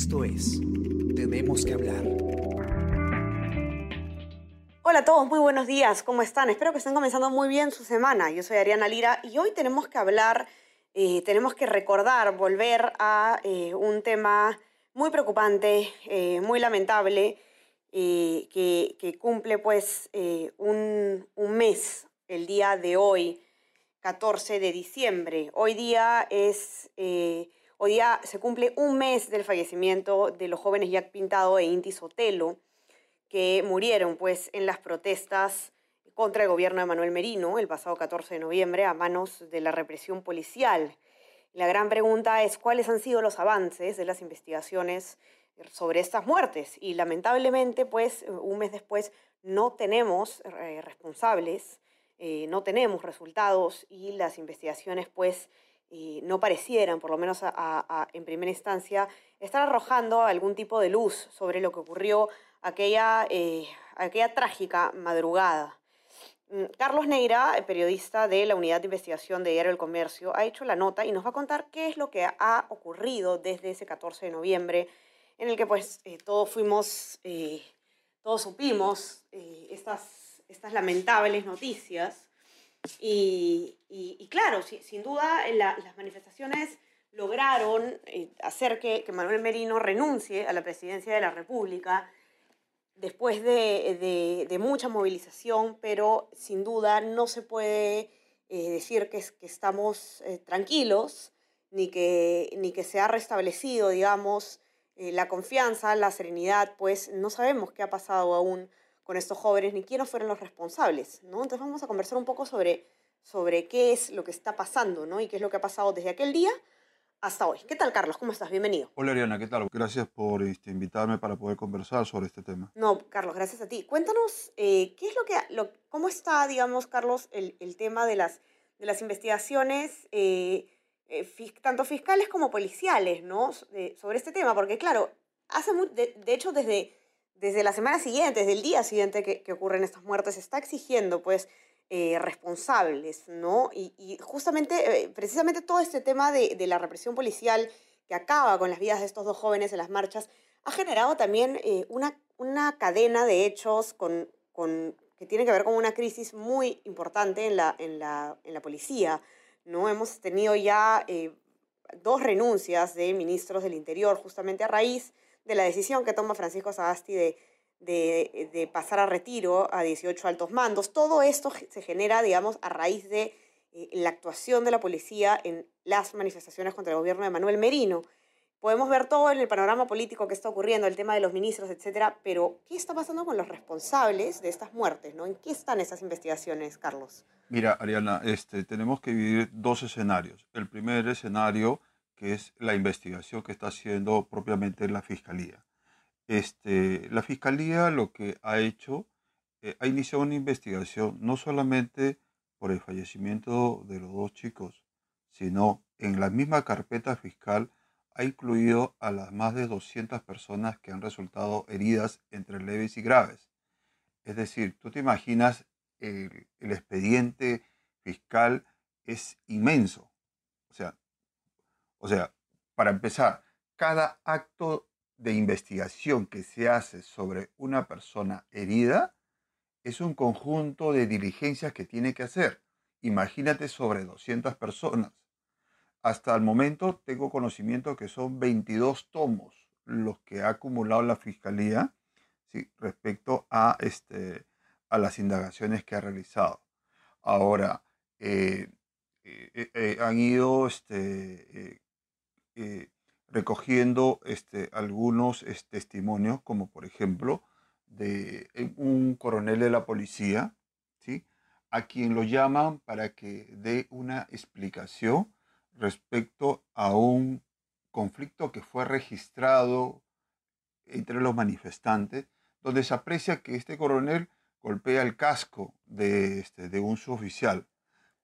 Esto es Tenemos que hablar. Hola a todos, muy buenos días, ¿cómo están? Espero que estén comenzando muy bien su semana. Yo soy Ariana Lira y hoy tenemos que hablar, eh, tenemos que recordar, volver a eh, un tema muy preocupante, eh, muy lamentable, que, cumple pues un mes el día de hoy, 14 de diciembre. Hoy día es... Hoy día se cumple un mes del fallecimiento de los jóvenes Jack Pintado e Inti Sotelo, que murieron pues, en las protestas contra el gobierno de Manuel Merino el pasado 14 de noviembre a manos de la represión policial. La gran pregunta es cuáles han sido los avances de las investigaciones sobre estas muertes. Y lamentablemente, pues, un mes después no tenemos eh, responsables, eh, no tenemos resultados y las investigaciones, pues, no parecieran, por lo menos en primera instancia, estar arrojando algún tipo de luz sobre lo que ocurrió aquella, eh, aquella trágica madrugada. Mm, Carlos Neira, periodista de la Unidad de Investigación de Diario del Comercio, ha hecho la nota y nos va a contar qué es lo que ha ocurrido desde ese 14 de noviembre, en el que pues eh, todos fuimos, eh, todos supimos estas, estas lamentables noticias y, claro, sin duda las manifestaciones lograron eh, hacer que, Manuel Merino renuncie a la presidencia de la República después de, mucha movilización, pero sin duda no se puede eh, decir que, que estamos eh, tranquilos ni que, ni que se ha restablecido, digamos, la confianza, la serenidad, pues no sabemos qué ha pasado aún con estos jóvenes ni quiénes fueron los responsables, ¿no? Entonces vamos a conversar un poco sobre, sobre qué es lo que está pasando, ¿no? Y qué es lo que ha pasado desde aquel día hasta hoy. ¿Qué tal, Carlos? ¿Cómo estás? Bienvenido. Hola, Ariana, ¿qué tal? Gracias por este, invitarme para poder conversar sobre este tema. No, Carlos, gracias a ti. Cuéntanos, eh, ¿qué es lo que, lo, cómo está, digamos, Carlos, el, el tema de las, de las investigaciones, eh, eh, tanto fiscales como policiales, ¿no? sobre este tema, porque, claro, hace de, de hecho, desde desde la semana siguiente, desde el día siguiente que, ocurren estas muertes, se está exigiendo pues eh, responsables, ¿no? Y, justamente, eh, precisamente todo este tema de, la represión policial que acaba con las vidas de estos dos jóvenes en las marchas, ha generado también eh, una, cadena de hechos con, que tiene que ver con una crisis muy importante en la, policía, ¿no? Hemos tenido ya dos renuncias de ministros del Interior justamente a raíz la decisión que toma Francisco Sagasti de, de, pasar a retiro a 18 altos mandos. Todo esto se genera, digamos, a raíz de eh, la actuación de la policía en las manifestaciones contra el gobierno de Manuel Merino. Podemos ver todo en el panorama político que está ocurriendo, el tema de los ministros, etcétera, pero ¿qué está pasando con los responsables de estas muertes? ¿no? ¿En qué están esas investigaciones, Carlos? Mira, Ariana, este, tenemos que vivir dos escenarios. El primer escenario que es la investigación que está haciendo propiamente la Fiscalía. Este, la Fiscalía lo que ha hecho, eh, ha iniciado una investigación no solamente por el fallecimiento de los dos chicos, sino en la misma carpeta fiscal ha incluido a las más de 200 personas que han resultado heridas entre leves y graves. Es decir, tú te imaginas, el, el expediente fiscal es inmenso. O sea, o sea, para empezar, cada acto de investigación que se hace sobre una persona herida es un conjunto de diligencias que tiene que hacer. Imagínate sobre 200 personas. Hasta el momento tengo conocimiento que son 22 tomos los que ha acumulado la Fiscalía respecto a, este, a las indagaciones que ha realizado. Ahora, eh, eh, eh, han ido este, eh, recogiendo este, algunos testimonios, como por ejemplo de eh, un coronel de la policía, ¿sí? a quien lo llaman para que dé una explicación respecto a un conflicto que fue registrado entre los manifestantes, donde se aprecia que este coronel golpea el casco de, este, de un suboficial.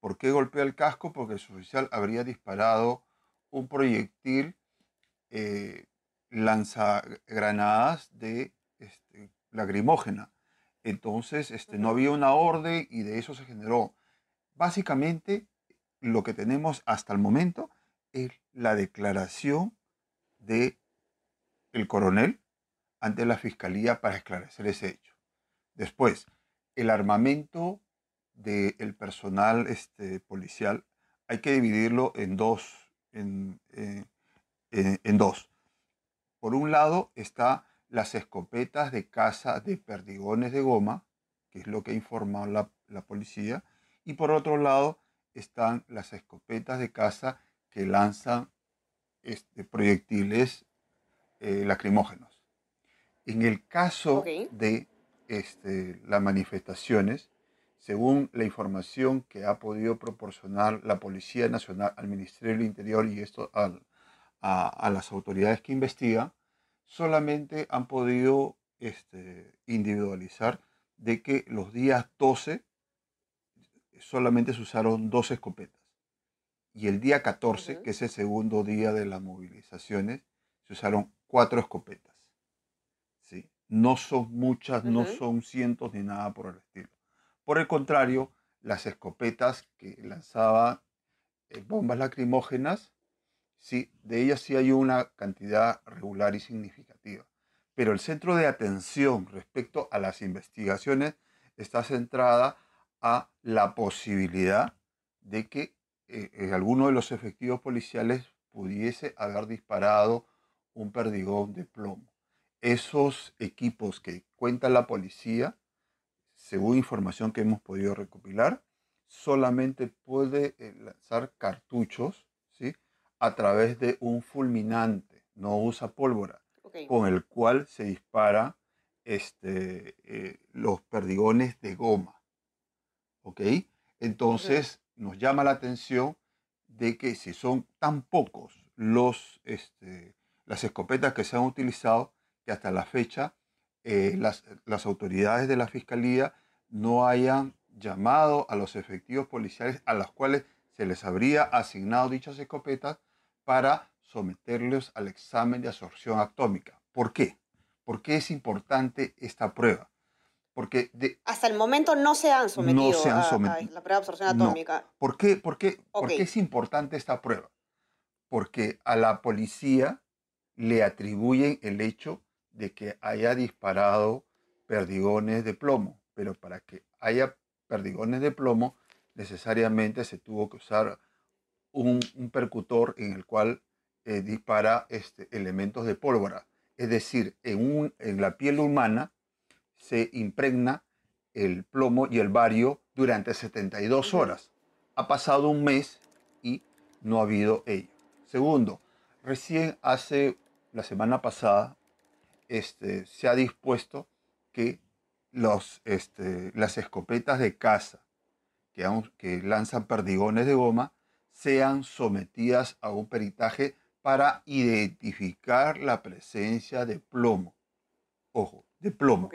¿Por qué golpea el casco? Porque el suboficial habría disparado un proyectil eh, lanzagranadas de este, lacrimógena. Entonces, este, no había una orden y de eso se generó. Básicamente, lo que tenemos hasta el momento es la declaración de el coronel ante la fiscalía para esclarecer ese hecho. Después, el armamento del personal este, policial hay que dividirlo en dos, en, eh, en dos. Por un lado está las escopetas de caza de perdigones de goma, que es lo que ha informado la, policía, y por otro lado están las escopetas de caza que lanzan este, proyectiles eh, lacrimógenos. En el caso de este, las manifestaciones, según la información que ha podido proporcionar la Policía Nacional al Ministerio del Interior y esto al, a, las autoridades que investigan, solamente han podido este, individualizar de que los días 12 solamente se usaron dos escopetas. Y el día 14, que es el segundo día de las movilizaciones, se usaron cuatro escopetas. ¿sí? No son muchas, no son cientos ni nada por el estilo. Por el contrario, las escopetas que lanzaban eh, bombas lacrimógenas sí, de ellas sí hay una cantidad regular y significativa. Pero el centro de atención respecto a las investigaciones está centrada a la posibilidad de que eh, eh, alguno de los efectivos policiales pudiese haber disparado un perdigón de plomo. Esos equipos que cuenta la policía, según información que hemos podido recopilar, solamente puede eh, lanzar cartuchos a través de un fulminante, no usa pólvora, con el cual se dispara este, eh, los perdigones de goma. ¿Ok? Entonces nos llama la atención de que si son tan pocos los, este, las escopetas que se han utilizado, que hasta la fecha eh, las, las autoridades de la Fiscalía no hayan llamado a los efectivos policiales a los cuales se les habría asignado dichas escopetas para someterlos al examen de absorción atómica. ¿Por qué? ¿Por qué es importante esta prueba? Porque hasta el momento no se han sometido, a, la prueba de absorción atómica. ¿Por, qué, por, qué, ¿Por qué es importante esta prueba? Porque a la policía le atribuyen el hecho de que haya disparado perdigones de plomo, pero para que haya perdigones de plomo necesariamente se tuvo que usar un, percutor en el cual eh, dispara este, elementos de pólvora. Es decir, en, un, en la piel humana se impregna el plomo y el bario durante 72 horas. Ha pasado un mes y no ha habido ello. Segundo, recién hace la semana pasada este, se ha dispuesto que los, este, las escopetas de caza que, que lanzan perdigones de goma sean sometidas a un peritaje para identificar la presencia de plomo. Ojo, de plomo.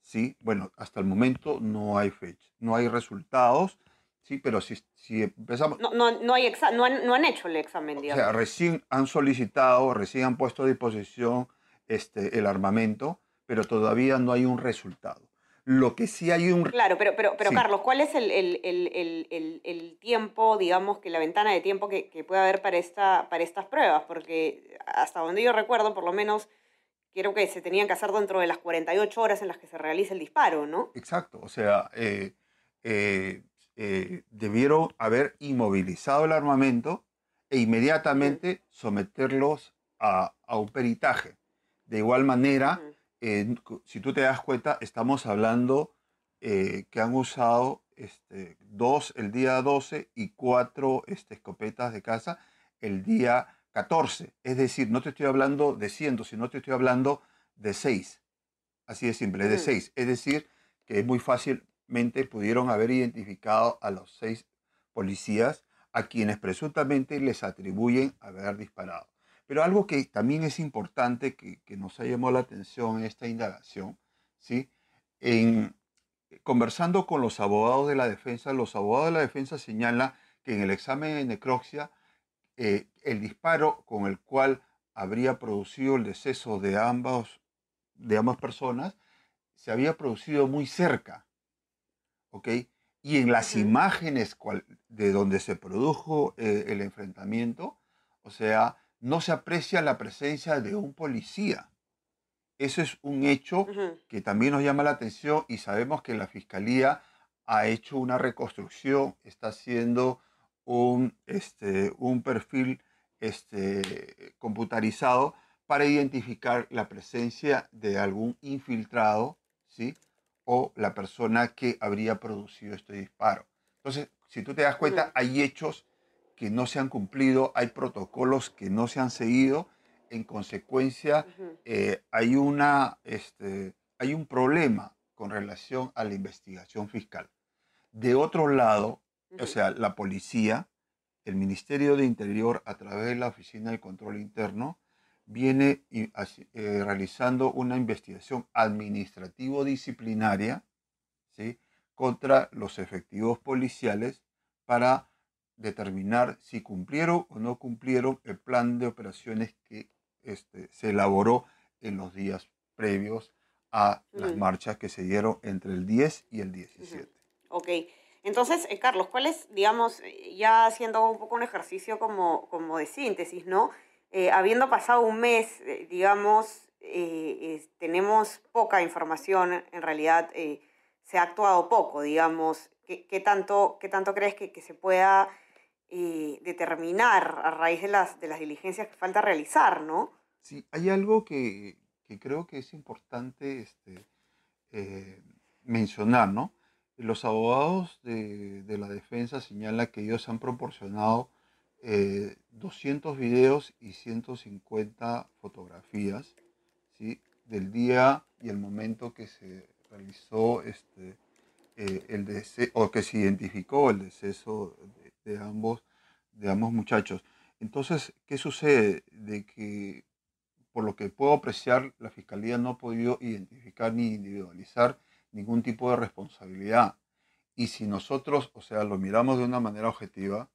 Sí, bueno, hasta el momento no hay fecha, no hay resultados, sí, pero si, si empezamos... No, no, no, hay no, han, no, han, hecho el examen, digamos. O sea, recién han solicitado, recién han puesto a disposición este, el armamento, pero todavía no hay un resultado. Lo que sí hay un... Claro, pero, pero, pero Carlos, ¿cuál es el, el, el, el, tiempo, digamos, que la ventana de tiempo que, que, puede haber para, esta, para estas pruebas? Porque hasta donde yo recuerdo, por lo menos, creo que se tenían que hacer dentro de las 48 horas en las que se realiza el disparo, ¿no? Exacto, o sea, eh, eh, eh, debieron haber inmovilizado el armamento e inmediatamente someterlos a, a, un peritaje. De igual manera si tú te das cuenta, estamos hablando eh, que han usado este, dos el día 12 y cuatro este, escopetas de caza el día 14. Es decir, no te estoy hablando de cientos, sino te estoy hablando de seis. Así de simple, de seis. Es decir, que muy fácilmente pudieron haber identificado a los seis policías a quienes presuntamente les atribuyen haber disparado. Pero algo que también es importante que, nos ha llamado la atención en esta indagación, ¿sí? En, conversando con los abogados de la defensa, los abogados de la defensa señalan que en el examen de necropsia, eh, el disparo con el cual habría producido el deceso de, ambos, de ambas personas se había producido muy cerca. ¿Ok? Y en las imágenes de donde se produjo eh, el enfrentamiento, o sea, no se aprecia la presencia de un policía. Eso es un hecho que también nos llama la atención y sabemos que la Fiscalía ha hecho una reconstrucción, está haciendo un, este, un perfil este, computarizado para identificar la presencia de algún infiltrado, ¿sí? O la persona que habría producido este disparo. Entonces, si tú te das cuenta, hay hechos que no se han cumplido, hay protocolos que no se han seguido, en consecuencia, eh, hay, una, este, hay un problema con relación a la investigación fiscal. De otro lado, o ujú. sea, la policía, el Ministerio de Interior, a través de la Oficina de Control Interno, viene eh, realizando una investigación administrativo-disciplinaria ¿sí? contra los efectivos policiales para determinar si cumplieron o no cumplieron el plan de operaciones que este, se elaboró en los días previos a las Ujú. marchas que se dieron entre el 10 y el 17. Ok. Entonces, eh, Carlos, ¿cuál es, digamos, eh, ya haciendo un poco un ejercicio como, como de síntesis, ¿no? Eh, habiendo pasado un mes, eh, digamos, eh, tenemos poca información, en realidad eh, se ha actuado poco, digamos. ¿Qué, qué tanto, qué tanto crees que, que se pueda eh, determinar a raíz de las, de las diligencias que falta realizar, ¿no? Sí, hay algo que, que creo que es importante este, eh, mencionar, ¿no? Los abogados de, de la defensa señalan que ellos han proporcionado eh, 200 videos y 150 fotografías, ¿sí? Del día y el momento que se realizó este, eh, el o que se identificó el deceso de, ambos, de ambos muchachos. Entonces, ¿qué sucede? De que por lo que puedo apreciar, la Fiscalía no ha podido identificar ni individualizar ningún tipo de responsabilidad. Y si nosotros, o sea, lo miramos de una manera objetiva,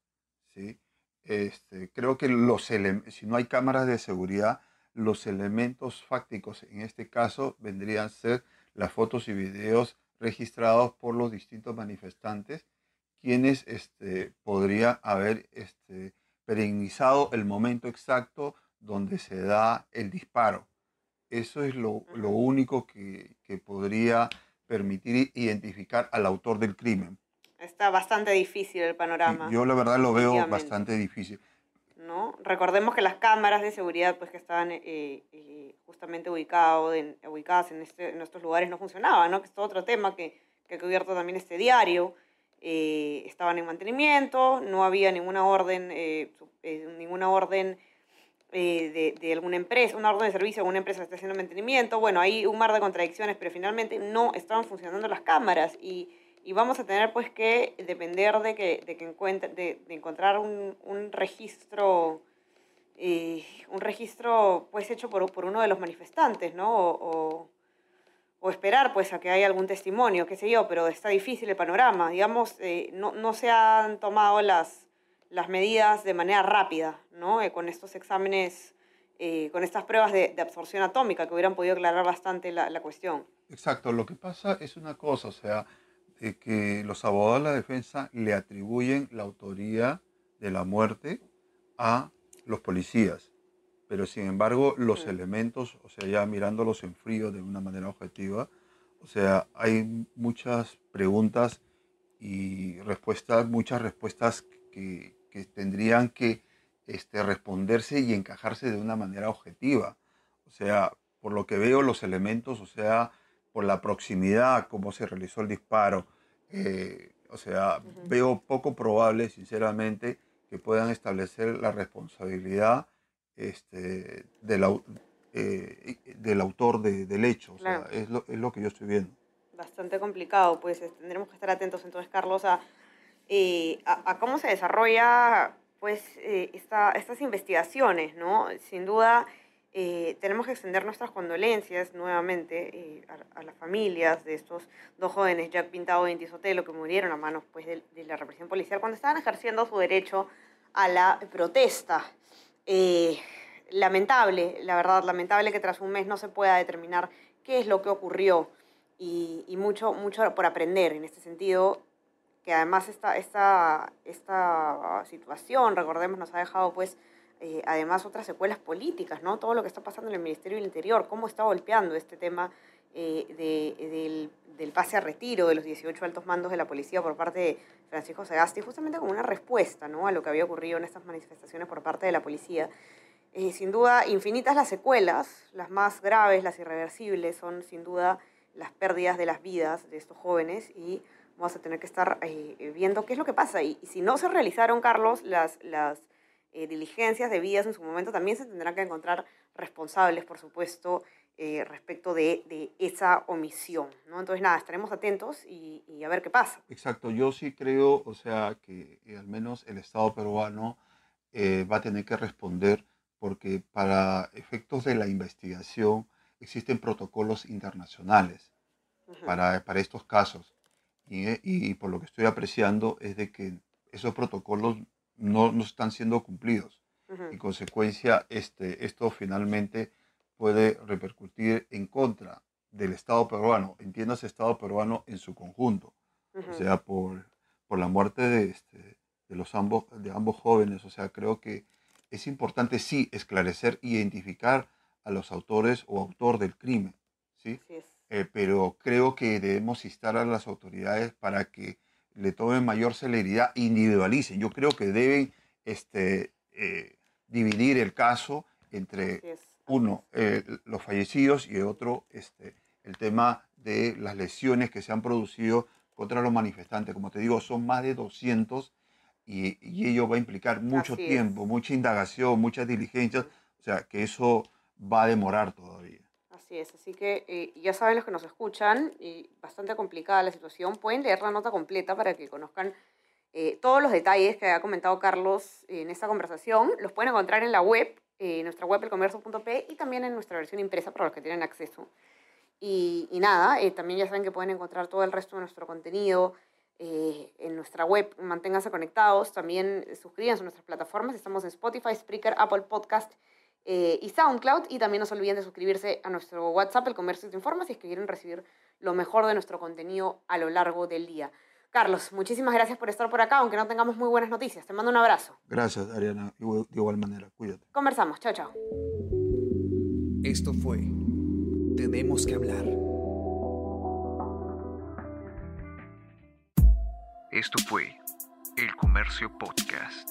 ¿sí? este, creo que los si no hay cámaras de seguridad, los elementos fácticos en este caso vendrían a ser las fotos y videos registrados por los distintos manifestantes, quienes este, podría haber este, perennizado el momento exacto donde se da el disparo. Eso es lo, lo único que, que podría permitir identificar al autor del crimen. Está bastante difícil el Sí, panorama. Yo la verdad lo veo bastante difícil. ¿no? Recordemos que las cámaras de seguridad pues, que estaban eh, eh, justamente ubicado en- ubicadas en, este, en estos lugares no funcionaban, ¿no? que es todo otro tema que, que ha cubierto también este diario. Eh, estaban en mantenimiento, no había ninguna orden, eh, eh, ninguna orden eh, de, de alguna empresa, una orden de servicio de alguna empresa que esté haciendo mantenimiento. Bueno, hay un mar de contradicciones, pero finalmente no estaban funcionando las cámaras y, y vamos a tener pues que depender de que, de que encuentre, de, de encontrar un, un registro, eh, un registro pues hecho por, por uno de los manifestantes, ¿no? O, o- o esperar pues a que haya algún testimonio, qué sé yo, pero está difícil el panorama. Digamos, eh, no, no se han tomado las, las medidas de manera rápida, ¿no? Eh, con estos exámenes, eh, con estas pruebas de, de absorción atómica que hubieran podido aclarar bastante la, la cuestión. Exacto, lo que pasa es una cosa, o sea, que los abogados de la defensa le atribuyen la autoría de la muerte a los policías, pero sin embargo los Mm. elementos, o sea, ya mirándolos en frío de una manera objetiva, o sea, hay muchas preguntas y respuestas, muchas respuestas que, que tendrían que este, responderse y encajarse de una manera objetiva. O sea, por lo que veo los elementos, o sea, por la proximidad, cómo se realizó el disparo, eh, o sea, veo poco probable, sinceramente, que puedan establecer la responsabilidad este, del, eh, del autor de- del hecho. O sea, Claro. es lo, es lo que yo estoy viendo. bastante complicado, pues tendremos que estar atentos entonces, Carlos, a, eh, a, a cómo se desarrolla pues eh, esta, estas investigaciones, ¿no? Sin duda eh, tenemos que extender nuestras condolencias nuevamente eh, a, a las familias de estos dos jóvenes, Jack Pintado y Inti Sotelo, que murieron a manos pues, de, de la represión policial cuando estaban ejerciendo su derecho a la protesta. Eh, lamentable, la verdad, lamentable que tras un mes no se pueda determinar qué es lo que ocurrió y, mucho, mucho por aprender en este sentido, que además esta, esta, esta situación, recordemos, nos ha dejado pues eh, además otras secuelas políticas, ¿no? Todo lo que está pasando en el Ministerio del Interior, cómo está golpeando este tema eh, del, del, pase a retiro de los 18 altos mandos de la policía por parte de Francisco Sagasti, justamente como una respuesta, ¿no? A lo que había ocurrido en estas manifestaciones por parte de la policía. Eh, sin duda, infinitas las secuelas, las más graves, las irreversibles, son sin duda las pérdidas de las vidas de estos jóvenes y vamos a tener que estar viendo qué es lo que pasa. Y, y, si no se realizaron, Carlos, las, las eh, diligencias debidas en su momento, también se tendrán que encontrar responsables, por supuesto, eh, respecto de, de, esa omisión. ¿no? Entonces, nada, estaremos atentos y, y, a ver qué pasa. Exacto, yo sí creo, o sea, que eh, al menos el Estado peruano va a tener que responder porque para efectos de la investigación existen protocolos internacionales uh -huh. para, para estos casos. Y, y, por lo que estoy apreciando es de que esos protocolos no, no están siendo cumplidos. Uh -huh. En consecuencia, este, esto finalmente puede repercutir en contra del Estado peruano, entiéndase Estado peruano en su conjunto, uh -huh. o sea, por, por la muerte de, este, de, los ambos, de ambos jóvenes. O sea, creo que es importante, sí, esclarecer, identificar a los autores o autor del crimen, ¿sí? sí eh, pero creo que debemos instar a las autoridades para que le tomen mayor celeridad, individualicen. Yo creo que deben este, eh, dividir el caso entre uno, eh, los fallecidos y otro, este, el tema de las lesiones que se han producido contra los manifestantes. Como te digo, son más de 200 y, y ello va a implicar mucho Así tiempo, es. mucha indagación, muchas diligencias, o sea que eso va a demorar todavía. Así es, así que eh, ya saben los que nos escuchan, y bastante complicada la situación, pueden leer la nota completa para que conozcan eh, todos los detalles que ha comentado Carlos en esta conversación. Los pueden encontrar en la web, eh, nuestra web elcomercio.p y también en nuestra versión impresa para los que tienen acceso. Y, nada, eh, también ya saben que pueden encontrar todo el resto de nuestro contenido eh, en nuestra web. Manténganse conectados, también suscríbanse a nuestras plataformas. Estamos en Spotify, Spreaker, Apple Podcast eh, y SoundCloud. Y también no se olviden de suscribirse a nuestro WhatsApp, El Comercio te informa, si es que quieren recibir lo mejor de nuestro contenido a lo largo del día. Carlos, muchísimas gracias por estar por acá, aunque no tengamos muy buenas noticias. Te mando un abrazo. Gracias, Ariana. De igual manera, cuídate. Conversamos. Chao, chao. Esto fue Tenemos que hablar. Esto fue El Comercio Podcast.